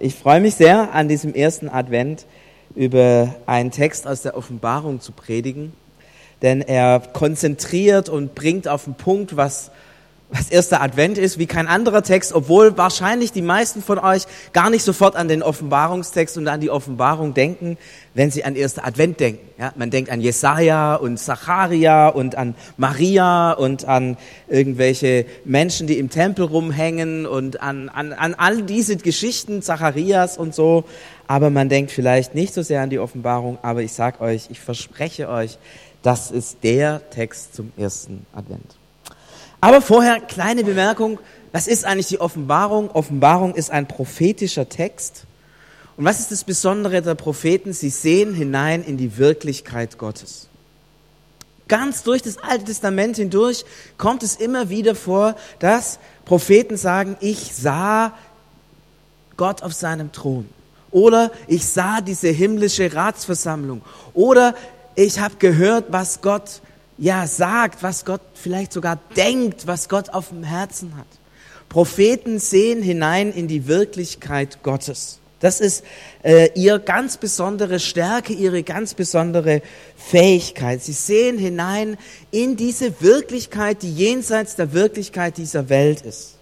Ich freue mich sehr, an diesem ersten Advent über einen Text aus der Offenbarung zu predigen, denn er konzentriert und bringt auf den Punkt, was was erster Advent ist, wie kein anderer Text, obwohl wahrscheinlich die meisten von euch gar nicht sofort an den Offenbarungstext und an die Offenbarung denken, wenn sie an erster Advent denken. Ja, man denkt an Jesaja und Zacharia und an Maria und an irgendwelche Menschen, die im Tempel rumhängen und an, an, an all diese Geschichten Zacharias und so. Aber man denkt vielleicht nicht so sehr an die Offenbarung. Aber ich sag euch, ich verspreche euch, das ist der Text zum ersten Advent. Aber vorher kleine Bemerkung, was ist eigentlich die Offenbarung? Offenbarung ist ein prophetischer Text. Und was ist das Besondere der Propheten? Sie sehen hinein in die Wirklichkeit Gottes. Ganz durch das Alte Testament hindurch kommt es immer wieder vor, dass Propheten sagen, ich sah Gott auf seinem Thron. Oder ich sah diese himmlische Ratsversammlung. Oder ich habe gehört, was Gott ja sagt, was Gott vielleicht sogar denkt, was Gott auf dem Herzen hat. Propheten sehen hinein in die Wirklichkeit Gottes. Das ist äh, ihre ganz besondere Stärke, ihre ganz besondere Fähigkeit. Sie sehen hinein in diese Wirklichkeit, die jenseits der Wirklichkeit dieser Welt ist.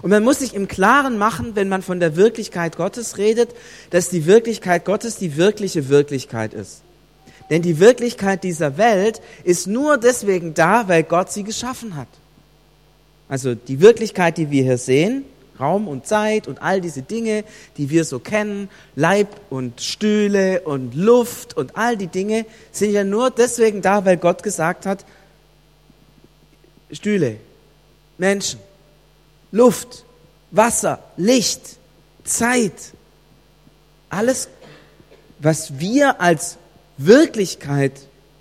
Und man muss sich im Klaren machen, wenn man von der Wirklichkeit Gottes redet, dass die Wirklichkeit Gottes die wirkliche Wirklichkeit ist. Denn die Wirklichkeit dieser Welt ist nur deswegen da, weil Gott sie geschaffen hat. Also die Wirklichkeit, die wir hier sehen, Raum und Zeit und all diese Dinge, die wir so kennen, Leib und Stühle und Luft und all die Dinge, sind ja nur deswegen da, weil Gott gesagt hat, Stühle, Menschen, Luft, Wasser, Licht, Zeit, alles, was wir als Wirklichkeit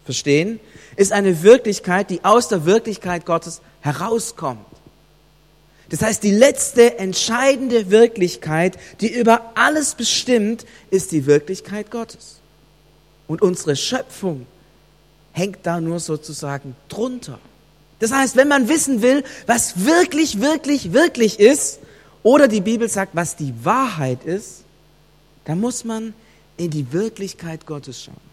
verstehen, ist eine Wirklichkeit, die aus der Wirklichkeit Gottes herauskommt. Das heißt, die letzte entscheidende Wirklichkeit, die über alles bestimmt, ist die Wirklichkeit Gottes. Und unsere Schöpfung hängt da nur sozusagen drunter. Das heißt, wenn man wissen will, was wirklich, wirklich, wirklich ist, oder die Bibel sagt, was die Wahrheit ist, dann muss man in die Wirklichkeit Gottes schauen.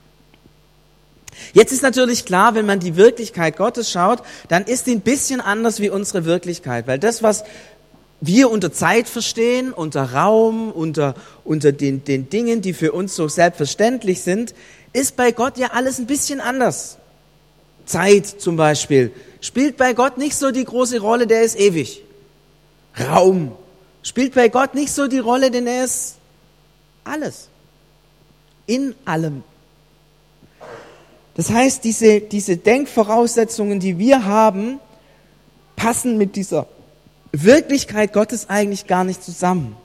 Jetzt ist natürlich klar, wenn man die Wirklichkeit Gottes schaut, dann ist die ein bisschen anders wie unsere Wirklichkeit, weil das, was wir unter Zeit verstehen, unter Raum, unter, unter den, den Dingen, die für uns so selbstverständlich sind, ist bei Gott ja alles ein bisschen anders. Zeit zum Beispiel spielt bei Gott nicht so die große Rolle, der ist ewig. Raum spielt bei Gott nicht so die Rolle, denn er ist alles. In allem das heißt, diese, diese Denkvoraussetzungen, die wir haben, passen mit dieser Wirklichkeit Gottes eigentlich gar nicht zusammen.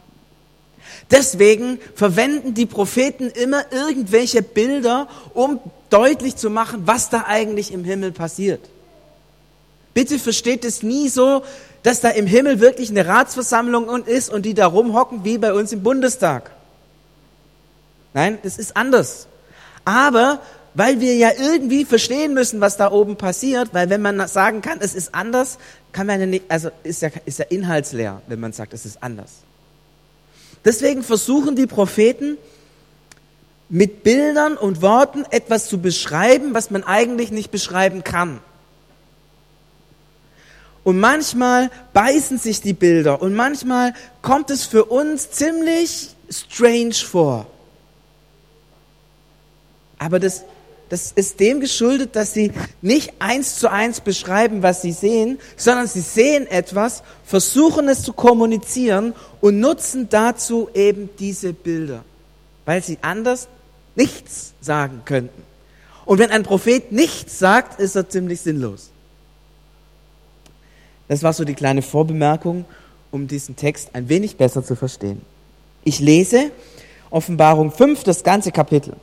Deswegen verwenden die Propheten immer irgendwelche Bilder, um deutlich zu machen, was da eigentlich im Himmel passiert. Bitte versteht es nie so, dass da im Himmel wirklich eine Ratsversammlung ist und die da rumhocken wie bei uns im Bundestag. Nein, es ist anders. Aber weil wir ja irgendwie verstehen müssen, was da oben passiert, weil wenn man sagen kann, es ist anders, kann man ja nicht, also ist ja, ist ja inhaltsleer, wenn man sagt, es ist anders. Deswegen versuchen die Propheten mit Bildern und Worten etwas zu beschreiben, was man eigentlich nicht beschreiben kann. Und manchmal beißen sich die Bilder und manchmal kommt es für uns ziemlich strange vor. Aber das das ist dem geschuldet, dass sie nicht eins zu eins beschreiben, was sie sehen, sondern sie sehen etwas, versuchen es zu kommunizieren und nutzen dazu eben diese Bilder, weil sie anders nichts sagen könnten. Und wenn ein Prophet nichts sagt, ist er ziemlich sinnlos. Das war so die kleine Vorbemerkung, um diesen Text ein wenig besser zu verstehen. Ich lese Offenbarung 5, das ganze Kapitel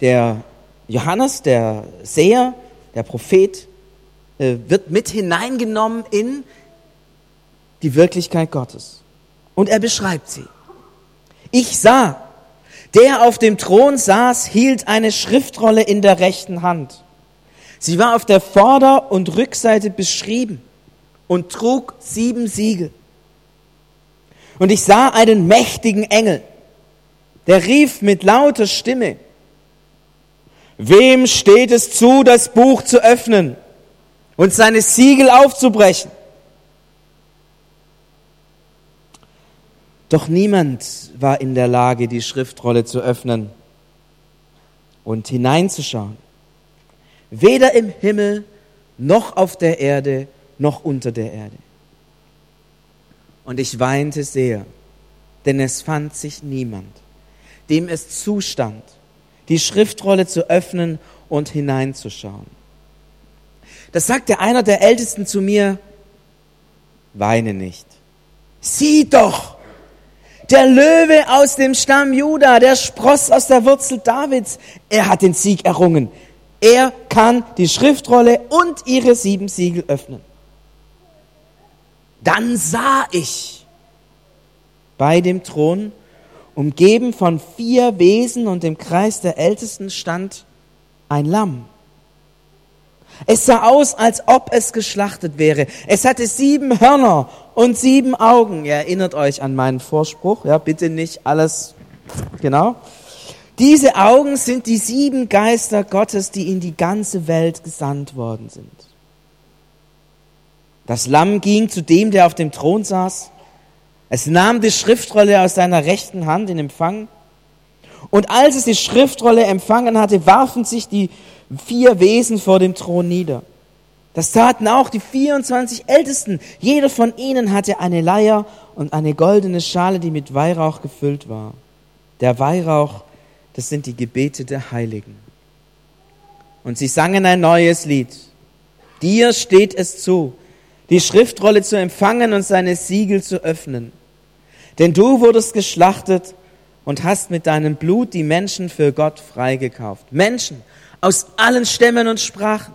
der Johannes, der Seher, der Prophet, äh, wird mit hineingenommen in die Wirklichkeit Gottes. Und er beschreibt sie. Ich sah, der auf dem Thron saß, hielt eine Schriftrolle in der rechten Hand. Sie war auf der Vorder- und Rückseite beschrieben und trug sieben Siegel. Und ich sah einen mächtigen Engel, der rief mit lauter Stimme, Wem steht es zu, das Buch zu öffnen und seine Siegel aufzubrechen? Doch niemand war in der Lage, die Schriftrolle zu öffnen und hineinzuschauen. Weder im Himmel noch auf der Erde noch unter der Erde. Und ich weinte sehr, denn es fand sich niemand, dem es zustand, die Schriftrolle zu öffnen und hineinzuschauen. Das sagte einer der Ältesten zu mir, weine nicht. Sieh doch, der Löwe aus dem Stamm Juda, der Spross aus der Wurzel Davids, er hat den Sieg errungen. Er kann die Schriftrolle und ihre sieben Siegel öffnen. Dann sah ich bei dem Thron, umgeben von vier Wesen und im Kreis der Ältesten stand ein Lamm. Es sah aus, als ob es geschlachtet wäre. Es hatte sieben Hörner und sieben Augen. Ihr erinnert euch an meinen Vorspruch, ja, bitte nicht alles, genau. Diese Augen sind die sieben Geister Gottes, die in die ganze Welt gesandt worden sind. Das Lamm ging zu dem, der auf dem Thron saß. Es nahm die Schriftrolle aus seiner rechten Hand in Empfang. Und als es die Schriftrolle empfangen hatte, warfen sich die vier Wesen vor dem Thron nieder. Das taten auch die 24 Ältesten. Jeder von ihnen hatte eine Leier und eine goldene Schale, die mit Weihrauch gefüllt war. Der Weihrauch, das sind die Gebete der Heiligen. Und sie sangen ein neues Lied. Dir steht es zu, die Schriftrolle zu empfangen und seine Siegel zu öffnen. Denn du wurdest geschlachtet und hast mit deinem Blut die Menschen für Gott freigekauft. Menschen aus allen Stämmen und Sprachen,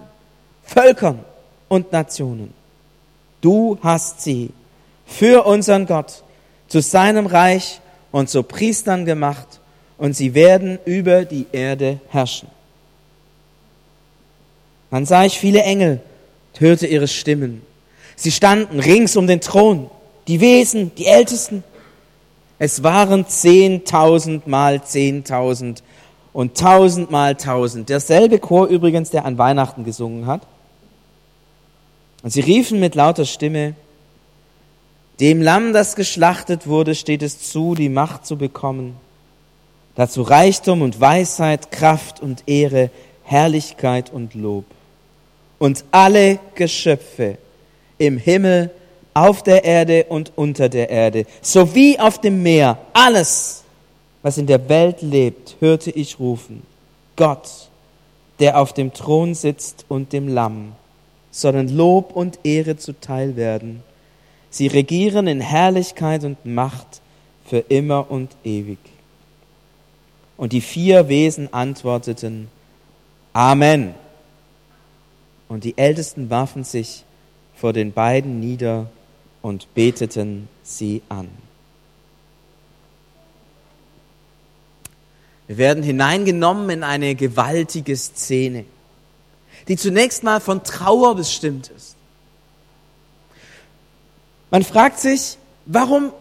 Völkern und Nationen. Du hast sie für unseren Gott zu seinem Reich und zu Priestern gemacht und sie werden über die Erde herrschen. Dann sah ich viele Engel und hörte ihre Stimmen. Sie standen rings um den Thron, die Wesen, die Ältesten. Es waren zehntausend mal zehntausend und tausend mal tausend. Derselbe Chor übrigens, der an Weihnachten gesungen hat. Und sie riefen mit lauter Stimme, dem Lamm, das geschlachtet wurde, steht es zu, die Macht zu bekommen. Dazu Reichtum und Weisheit, Kraft und Ehre, Herrlichkeit und Lob. Und alle Geschöpfe im Himmel, auf der Erde und unter der Erde, sowie auf dem Meer, alles, was in der Welt lebt, hörte ich rufen, Gott, der auf dem Thron sitzt und dem Lamm sollen Lob und Ehre zuteil werden. Sie regieren in Herrlichkeit und Macht für immer und ewig. Und die vier Wesen antworteten, Amen. Und die Ältesten warfen sich vor den beiden nieder und beteten sie an. Wir werden hineingenommen in eine gewaltige Szene die zunächst mal von Trauer bestimmt ist. Man fragt sich, warum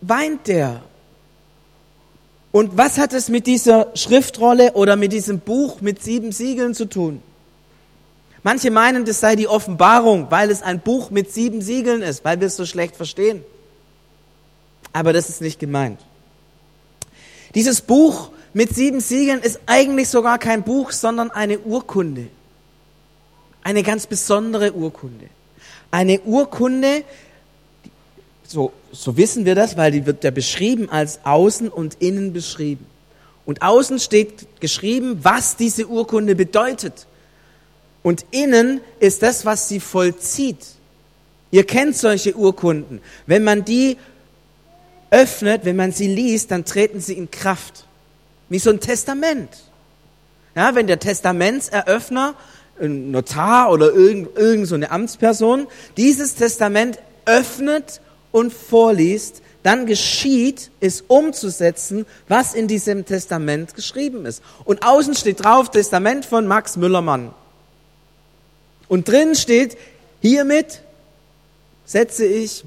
weint der? Und was hat es mit dieser Schriftrolle oder mit diesem Buch mit sieben Siegeln zu tun? Manche meinen, das sei die Offenbarung, weil es ein Buch mit sieben Siegeln ist, weil wir es so schlecht verstehen. Aber das ist nicht gemeint. Dieses Buch mit sieben Siegeln ist eigentlich sogar kein Buch, sondern eine Urkunde. Eine ganz besondere Urkunde. Eine Urkunde, so, so wissen wir das, weil die wird ja beschrieben als außen und innen beschrieben. Und außen steht geschrieben, was diese Urkunde bedeutet. Und innen ist das, was sie vollzieht. Ihr kennt solche Urkunden. Wenn man die öffnet, wenn man sie liest, dann treten sie in Kraft. Wie so ein Testament. Ja, wenn der Testamentseröffner ein Notar oder irgend, irgend so eine Amtsperson dieses Testament öffnet und vorliest, dann geschieht, es umzusetzen, was in diesem Testament geschrieben ist. Und außen steht drauf Testament von Max Müllermann. Und drin steht, hiermit setze ich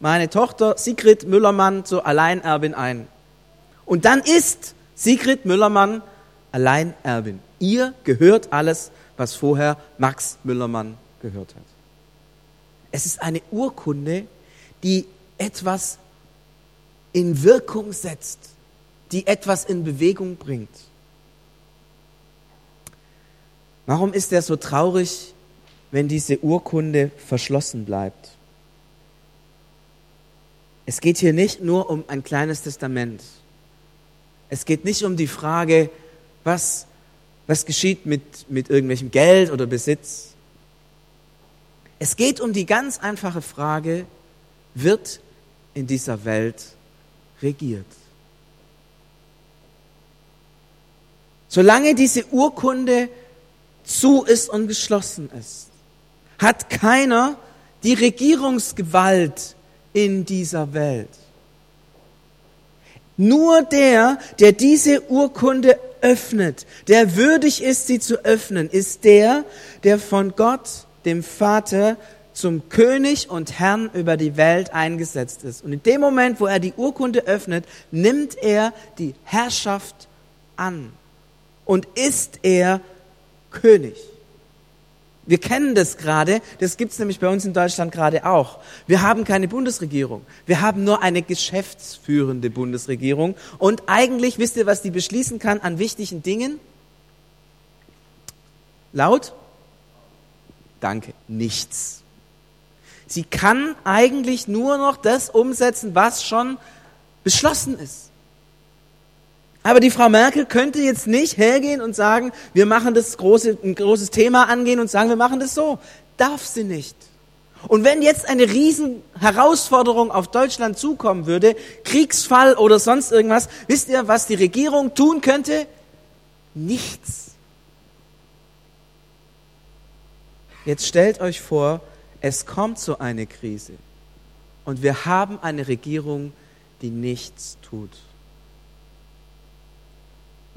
meine Tochter Sigrid Müllermann zur Alleinerbin ein. Und dann ist Sigrid Müllermann Alleinerbin. Ihr gehört alles, was vorher Max Müllermann gehört hat. Es ist eine Urkunde, die etwas in Wirkung setzt, die etwas in Bewegung bringt. Warum ist er so traurig, wenn diese Urkunde verschlossen bleibt? Es geht hier nicht nur um ein kleines Testament. Es geht nicht um die Frage, was, was geschieht mit, mit irgendwelchem Geld oder Besitz. Es geht um die ganz einfache Frage, wird in dieser Welt regiert? Solange diese Urkunde zu ist und geschlossen ist, hat keiner die Regierungsgewalt in dieser Welt. Nur der, der diese Urkunde öffnet, der würdig ist, sie zu öffnen, ist der, der von Gott, dem Vater, zum König und Herrn über die Welt eingesetzt ist. Und in dem Moment, wo er die Urkunde öffnet, nimmt er die Herrschaft an und ist er König. Wir kennen das gerade, das gibt es nämlich bei uns in Deutschland gerade auch. Wir haben keine Bundesregierung, wir haben nur eine geschäftsführende Bundesregierung. Und eigentlich wisst ihr, was die beschließen kann an wichtigen Dingen? Laut? Danke, nichts. Sie kann eigentlich nur noch das umsetzen, was schon beschlossen ist. Aber die Frau Merkel könnte jetzt nicht hergehen und sagen, wir machen das große, ein großes Thema angehen und sagen, wir machen das so. Darf sie nicht. Und wenn jetzt eine riesen Herausforderung auf Deutschland zukommen würde, Kriegsfall oder sonst irgendwas, wisst ihr, was die Regierung tun könnte? Nichts. Jetzt stellt euch vor, es kommt so eine Krise und wir haben eine Regierung, die nichts tut.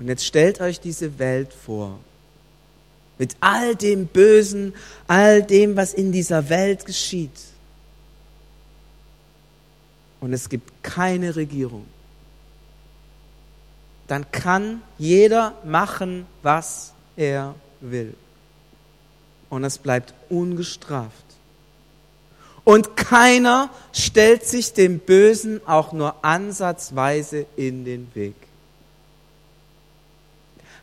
Und jetzt stellt euch diese Welt vor. Mit all dem Bösen, all dem, was in dieser Welt geschieht. Und es gibt keine Regierung. Dann kann jeder machen, was er will. Und es bleibt ungestraft. Und keiner stellt sich dem Bösen auch nur ansatzweise in den Weg.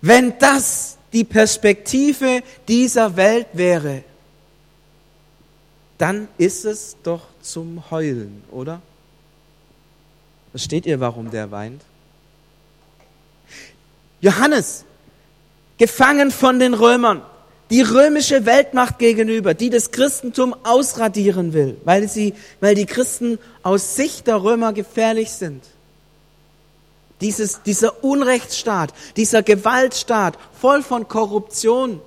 Wenn das die Perspektive dieser Welt wäre, dann ist es doch zum Heulen, oder? Versteht ihr, warum der weint? Johannes, gefangen von den Römern, die römische Weltmacht gegenüber, die das Christentum ausradieren will, weil, sie, weil die Christen aus Sicht der Römer gefährlich sind. Dieses, dieser Unrechtsstaat, dieser Gewaltstaat, voll von Korruption.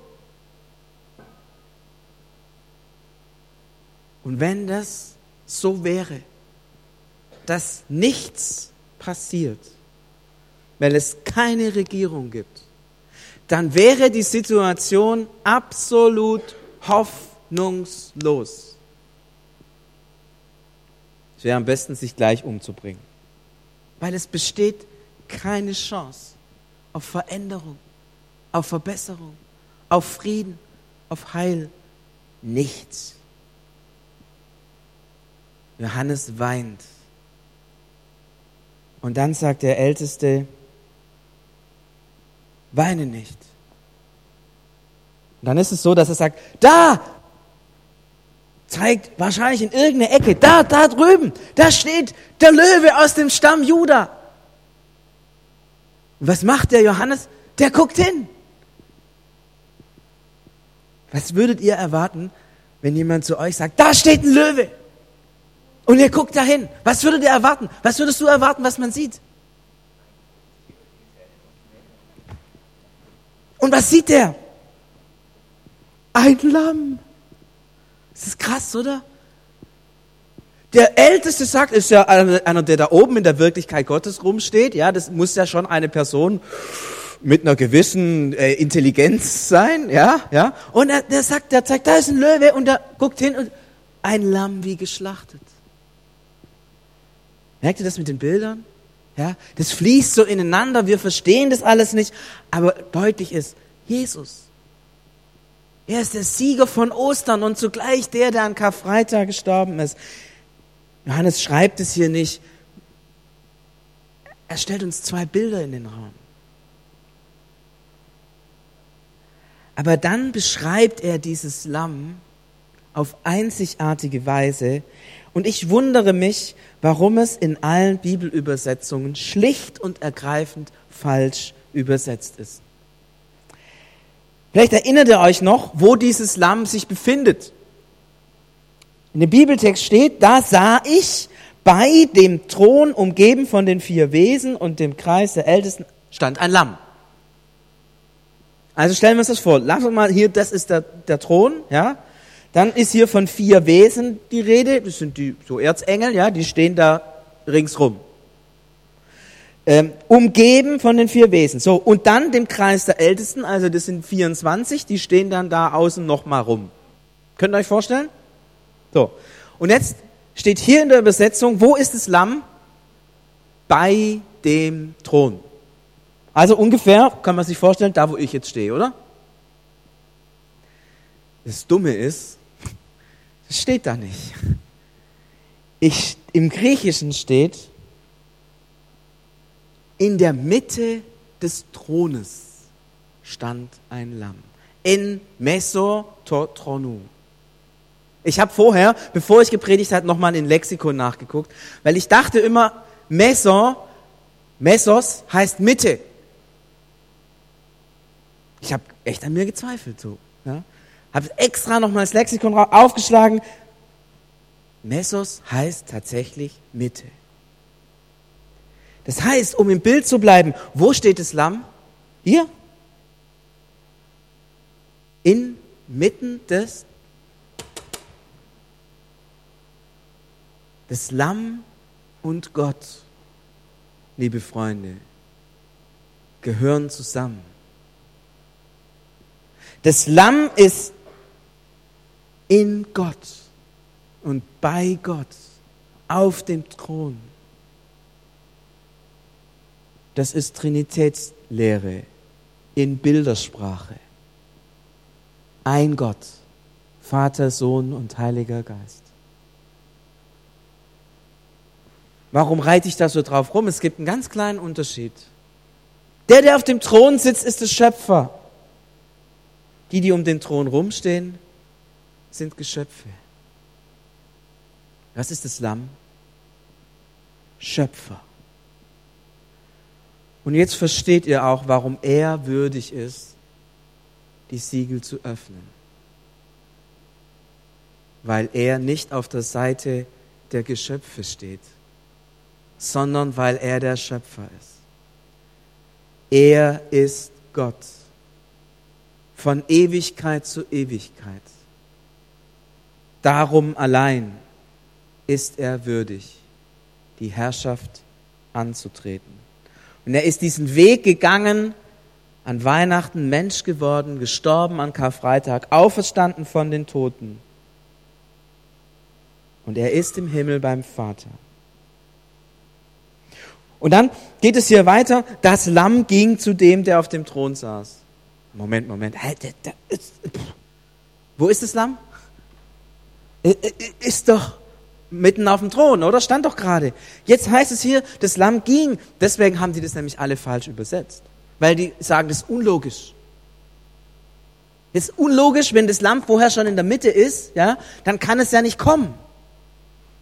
Und wenn das so wäre, dass nichts passiert, weil es keine Regierung gibt, dann wäre die Situation absolut hoffnungslos. Es wäre am besten, sich gleich umzubringen, weil es besteht keine Chance auf Veränderung, auf Verbesserung, auf Frieden, auf Heil. Nichts. Johannes weint. Und dann sagt der Älteste, weine nicht. Und dann ist es so, dass er sagt, da, zeigt wahrscheinlich in irgendeine Ecke, da, da drüben, da steht der Löwe aus dem Stamm Juda. Und was macht der Johannes? Der guckt hin. Was würdet ihr erwarten, wenn jemand zu euch sagt, da steht ein Löwe? Und ihr guckt dahin. Was würdet ihr erwarten? Was würdest du erwarten, was man sieht? Und was sieht der? Ein Lamm. Das ist krass, oder? Der Älteste sagt, ist ja einer, der da oben in der Wirklichkeit Gottes rumsteht. Ja, das muss ja schon eine Person mit einer gewissen äh, Intelligenz sein. Ja, ja. Und er, der sagt, der zeigt, da ist ein Löwe und er guckt hin und ein Lamm wie geschlachtet. Merkt ihr das mit den Bildern? Ja, das fließt so ineinander, wir verstehen das alles nicht, aber deutlich ist, Jesus. Er ist der Sieger von Ostern und zugleich der, der an Karfreitag gestorben ist. Johannes schreibt es hier nicht. Er stellt uns zwei Bilder in den Raum. Aber dann beschreibt er dieses Lamm auf einzigartige Weise. Und ich wundere mich, warum es in allen Bibelübersetzungen schlicht und ergreifend falsch übersetzt ist. Vielleicht erinnert ihr euch noch, wo dieses Lamm sich befindet. In dem Bibeltext steht, da sah ich bei dem Thron umgeben von den vier Wesen und dem Kreis der Ältesten stand ein Lamm. Also stellen wir uns das vor. Lass uns mal hier, das ist der, der Thron, ja. Dann ist hier von vier Wesen die Rede. Das sind die so Erzengel, ja, die stehen da ringsrum. Ähm, umgeben von den vier Wesen. So, und dann dem Kreis der Ältesten, also das sind 24, die stehen dann da außen nochmal rum. Könnt ihr euch vorstellen? So. Und jetzt steht hier in der Übersetzung, wo ist das Lamm? Bei dem Thron. Also ungefähr, kann man sich vorstellen, da wo ich jetzt stehe, oder? Das Dumme ist, das steht da nicht. Ich, Im Griechischen steht, in der Mitte des Thrones stand ein Lamm. In Meso Tronu. Ich habe vorher, bevor ich gepredigt habe, nochmal in Lexikon nachgeguckt, weil ich dachte immer, Meso, Mesos heißt Mitte. Ich habe echt an mir gezweifelt. So, ja? Habe extra nochmal das Lexikon aufgeschlagen. Mesos heißt tatsächlich Mitte. Das heißt, um im Bild zu bleiben, wo steht das Lamm? Hier. Inmitten des Das Lamm und Gott, liebe Freunde, gehören zusammen. Das Lamm ist in Gott und bei Gott auf dem Thron. Das ist Trinitätslehre in Bildersprache. Ein Gott, Vater, Sohn und Heiliger Geist. Warum reite ich da so drauf rum? Es gibt einen ganz kleinen Unterschied. Der, der auf dem Thron sitzt, ist der Schöpfer. Die, die um den Thron rumstehen, sind Geschöpfe. Was ist das Lamm? Schöpfer. Und jetzt versteht ihr auch, warum er würdig ist, die Siegel zu öffnen. Weil er nicht auf der Seite der Geschöpfe steht, sondern weil er der Schöpfer ist. Er ist Gott von Ewigkeit zu Ewigkeit. Darum allein ist er würdig, die Herrschaft anzutreten. Und er ist diesen Weg gegangen, an Weihnachten Mensch geworden, gestorben an Karfreitag, auferstanden von den Toten. Und er ist im Himmel beim Vater. Und dann geht es hier weiter. Das Lamm ging zu dem, der auf dem Thron saß. Moment, Moment. Wo ist das Lamm? Ist doch mitten auf dem Thron, oder? Stand doch gerade. Jetzt heißt es hier, das Lamm ging. Deswegen haben die das nämlich alle falsch übersetzt. Weil die sagen, das ist unlogisch. Das ist unlogisch, wenn das Lamm vorher schon in der Mitte ist, ja, dann kann es ja nicht kommen.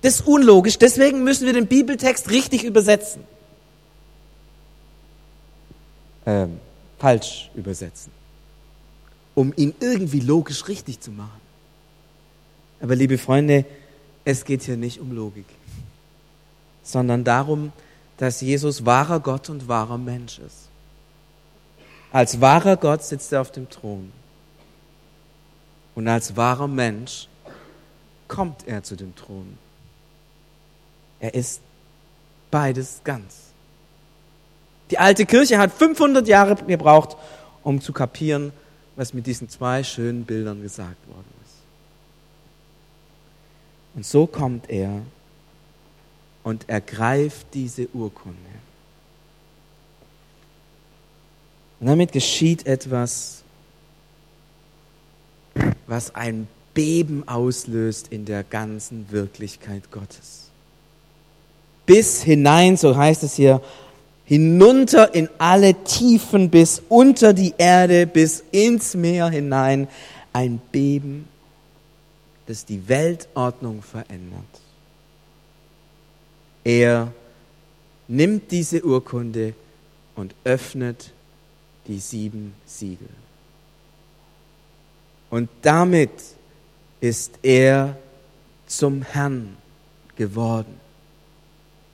Das ist unlogisch. Deswegen müssen wir den Bibeltext richtig übersetzen. Ähm, falsch übersetzen um ihn irgendwie logisch richtig zu machen. Aber liebe Freunde, es geht hier nicht um Logik, sondern darum, dass Jesus wahrer Gott und wahrer Mensch ist. Als wahrer Gott sitzt er auf dem Thron. Und als wahrer Mensch kommt er zu dem Thron. Er ist beides ganz. Die alte Kirche hat 500 Jahre gebraucht, um zu kapieren, was mit diesen zwei schönen Bildern gesagt worden ist. Und so kommt er und ergreift diese Urkunde. Und damit geschieht etwas, was ein Beben auslöst in der ganzen Wirklichkeit Gottes. Bis hinein, so heißt es hier, hinunter in alle Tiefen bis unter die Erde, bis ins Meer hinein, ein Beben, das die Weltordnung verändert. Er nimmt diese Urkunde und öffnet die sieben Siegel. Und damit ist er zum Herrn geworden.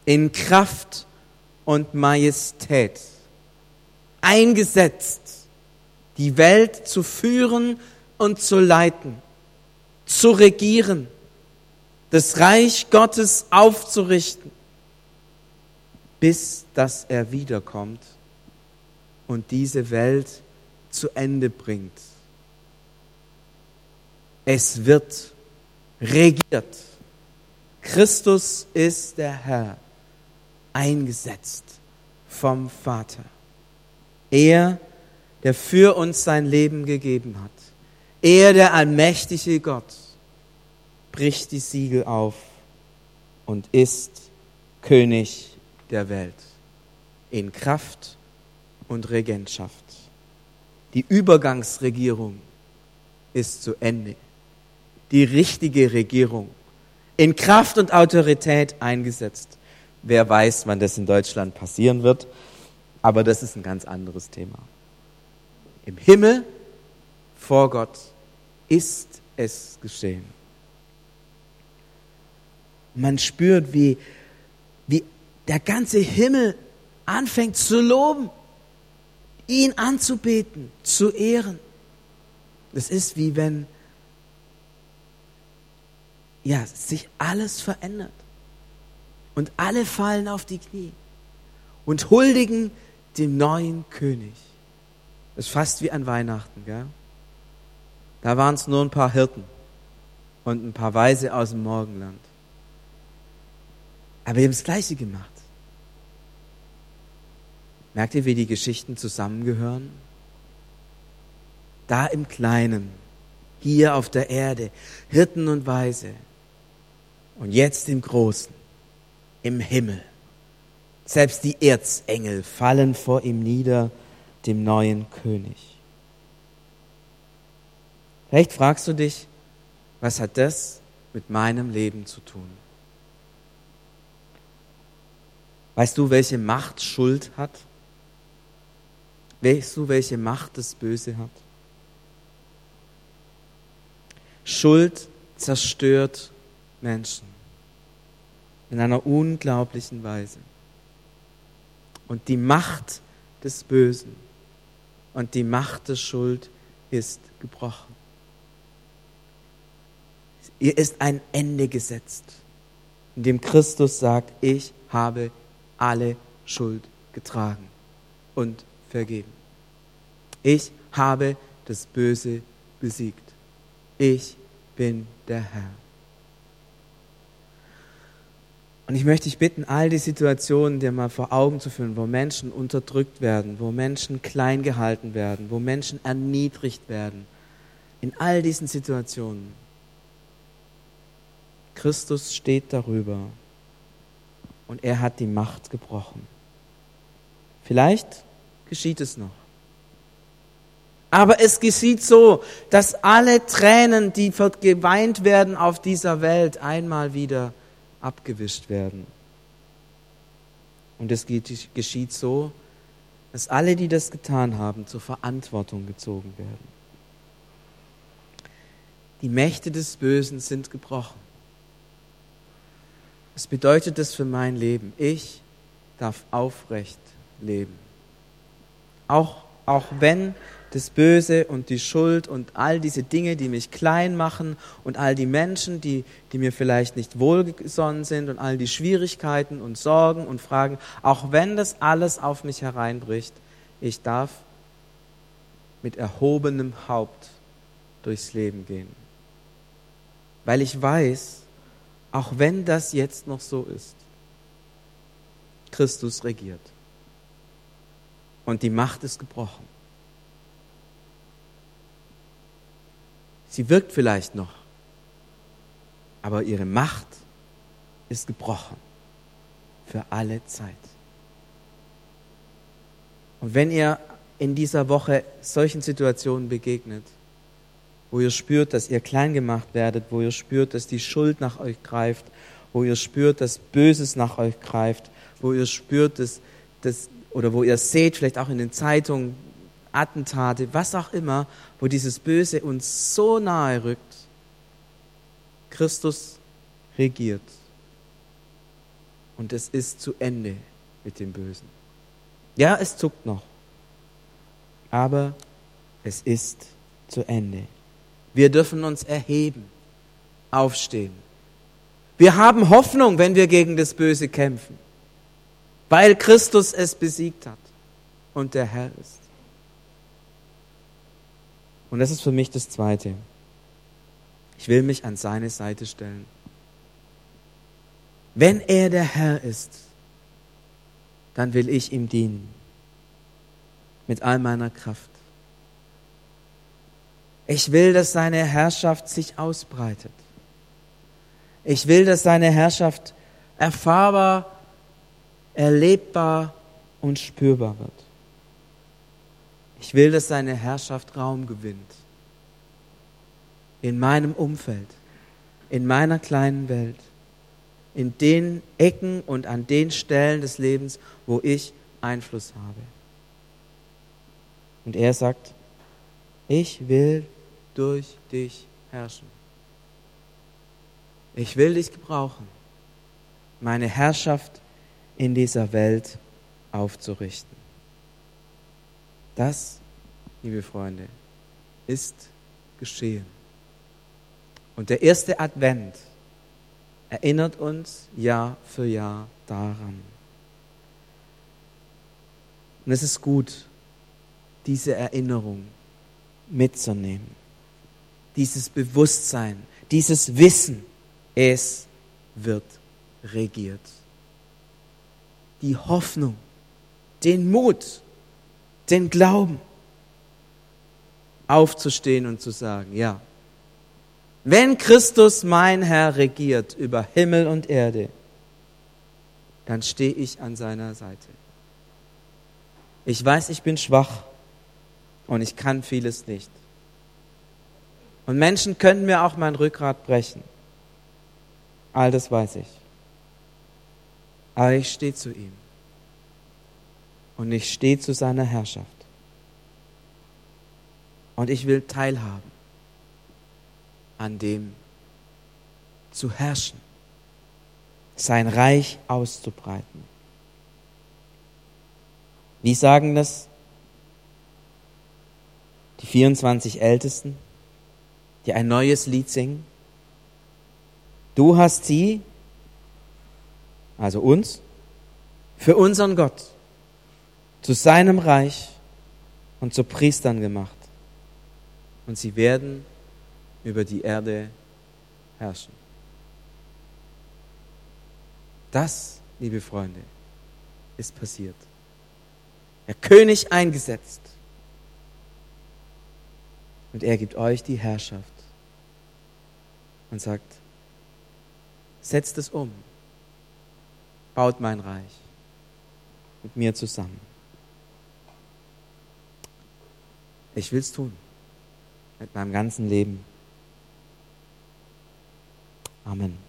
In Kraft und Majestät. Eingesetzt, die Welt zu führen und zu leiten, zu regieren, das Reich Gottes aufzurichten, bis dass er wiederkommt und diese Welt zu Ende bringt. Es wird regiert. Christus ist der Herr, eingesetzt vom Vater. Er, der für uns sein Leben gegeben hat. Er, der allmächtige Gott, bricht die Siegel auf und ist König der Welt in Kraft und Regentschaft. Die Übergangsregierung ist zu Ende. Die richtige Regierung in Kraft und Autorität eingesetzt. Wer weiß, wann das in Deutschland passieren wird, aber das ist ein ganz anderes Thema. Im Himmel vor Gott ist es geschehen. Man spürt, wie, wie der ganze Himmel anfängt zu loben ihn anzubeten, zu ehren. Das ist wie wenn ja, sich alles verändert. Und alle fallen auf die Knie und huldigen dem neuen König. Das ist fast wie an Weihnachten, gell? Da waren es nur ein paar Hirten und ein paar Weise aus dem Morgenland. Aber wir haben das Gleiche gemacht. Merkt ihr, wie die Geschichten zusammengehören? Da im Kleinen, hier auf der Erde, Hirten und Weise. Und jetzt im Großen, im Himmel. Selbst die Erzengel fallen vor ihm nieder, dem neuen König. Vielleicht fragst du dich, was hat das mit meinem Leben zu tun? Weißt du, welche Macht Schuld hat? Weißt du, welche Macht das Böse hat? Schuld zerstört Menschen in einer unglaublichen Weise. Und die Macht des Bösen und die Macht der Schuld ist gebrochen. Ihr ist ein Ende gesetzt, in dem Christus sagt, ich habe alle Schuld getragen und vergeben. Ich habe das Böse besiegt. Ich bin der Herr. Und ich möchte dich bitten, all die Situationen dir mal vor Augen zu führen, wo Menschen unterdrückt werden, wo Menschen klein gehalten werden, wo Menschen erniedrigt werden. In all diesen Situationen. Christus steht darüber und er hat die Macht gebrochen. Vielleicht geschieht es noch. Aber es geschieht so, dass alle Tränen, die geweint werden auf dieser Welt, einmal wieder abgewischt werden. Und es geschieht so, dass alle, die das getan haben, zur Verantwortung gezogen werden. Die Mächte des Bösen sind gebrochen. Was bedeutet das für mein Leben? Ich darf aufrecht leben. Auch, auch wenn das Böse und die Schuld und all diese Dinge, die mich klein machen und all die Menschen, die, die mir vielleicht nicht wohlgesonnen sind und all die Schwierigkeiten und Sorgen und Fragen, auch wenn das alles auf mich hereinbricht, ich darf mit erhobenem Haupt durchs Leben gehen. Weil ich weiß, auch wenn das jetzt noch so ist, Christus regiert. Und die Macht ist gebrochen. Sie wirkt vielleicht noch, aber ihre Macht ist gebrochen für alle Zeit. Und wenn ihr in dieser Woche solchen Situationen begegnet, wo ihr spürt, dass ihr klein gemacht werdet, wo ihr spürt, dass die Schuld nach euch greift, wo ihr spürt, dass Böses nach euch greift, wo ihr spürt, dass, dass oder wo ihr seht, vielleicht auch in den Zeitungen, Attentate, was auch immer, wo dieses Böse uns so nahe rückt. Christus regiert. Und es ist zu Ende mit dem Bösen. Ja, es zuckt noch. Aber es ist zu Ende. Wir dürfen uns erheben, aufstehen. Wir haben Hoffnung, wenn wir gegen das Böse kämpfen, weil Christus es besiegt hat und der Herr ist. Und das ist für mich das Zweite. Ich will mich an seine Seite stellen. Wenn er der Herr ist, dann will ich ihm dienen. Mit all meiner Kraft. Ich will, dass seine Herrschaft sich ausbreitet. Ich will, dass seine Herrschaft erfahrbar, erlebbar und spürbar wird. Ich will, dass seine Herrschaft Raum gewinnt. In meinem Umfeld, in meiner kleinen Welt in den Ecken und an den Stellen des Lebens, wo ich Einfluss habe. Und er sagt, ich will durch dich herrschen. Ich will dich gebrauchen, meine Herrschaft in dieser Welt aufzurichten. Das, liebe Freunde, ist geschehen. Und der erste Advent erinnert uns Jahr für Jahr daran. Und es ist gut, diese Erinnerung mitzunehmen. Dieses Bewusstsein, dieses Wissen, es wird regiert. Die Hoffnung, den Mut, den Glauben, aufzustehen und zu sagen, ja, wenn Christus mein Herr regiert über Himmel und Erde, dann stehe ich an seiner Seite. Ich weiß, ich bin schwach und ich kann vieles nicht. Und Menschen können mir auch mein Rückgrat brechen. All das weiß ich. Aber ich stehe zu ihm. Und ich stehe zu seiner Herrschaft. Und ich will teilhaben an dem zu herrschen, sein Reich auszubreiten. Wie sagen das die 24 Ältesten, die ein neues Lied singen? Du hast sie, also uns, für unseren Gott zu seinem Reich und zu Priestern gemacht. Und sie werden über die Erde herrschen. Das, liebe Freunde, ist passiert. Der König eingesetzt. Und er gibt euch die Herrschaft und sagt, setzt es um, baut mein Reich mit mir zusammen. Ich will es tun, mit meinem ganzen Leben. Amen.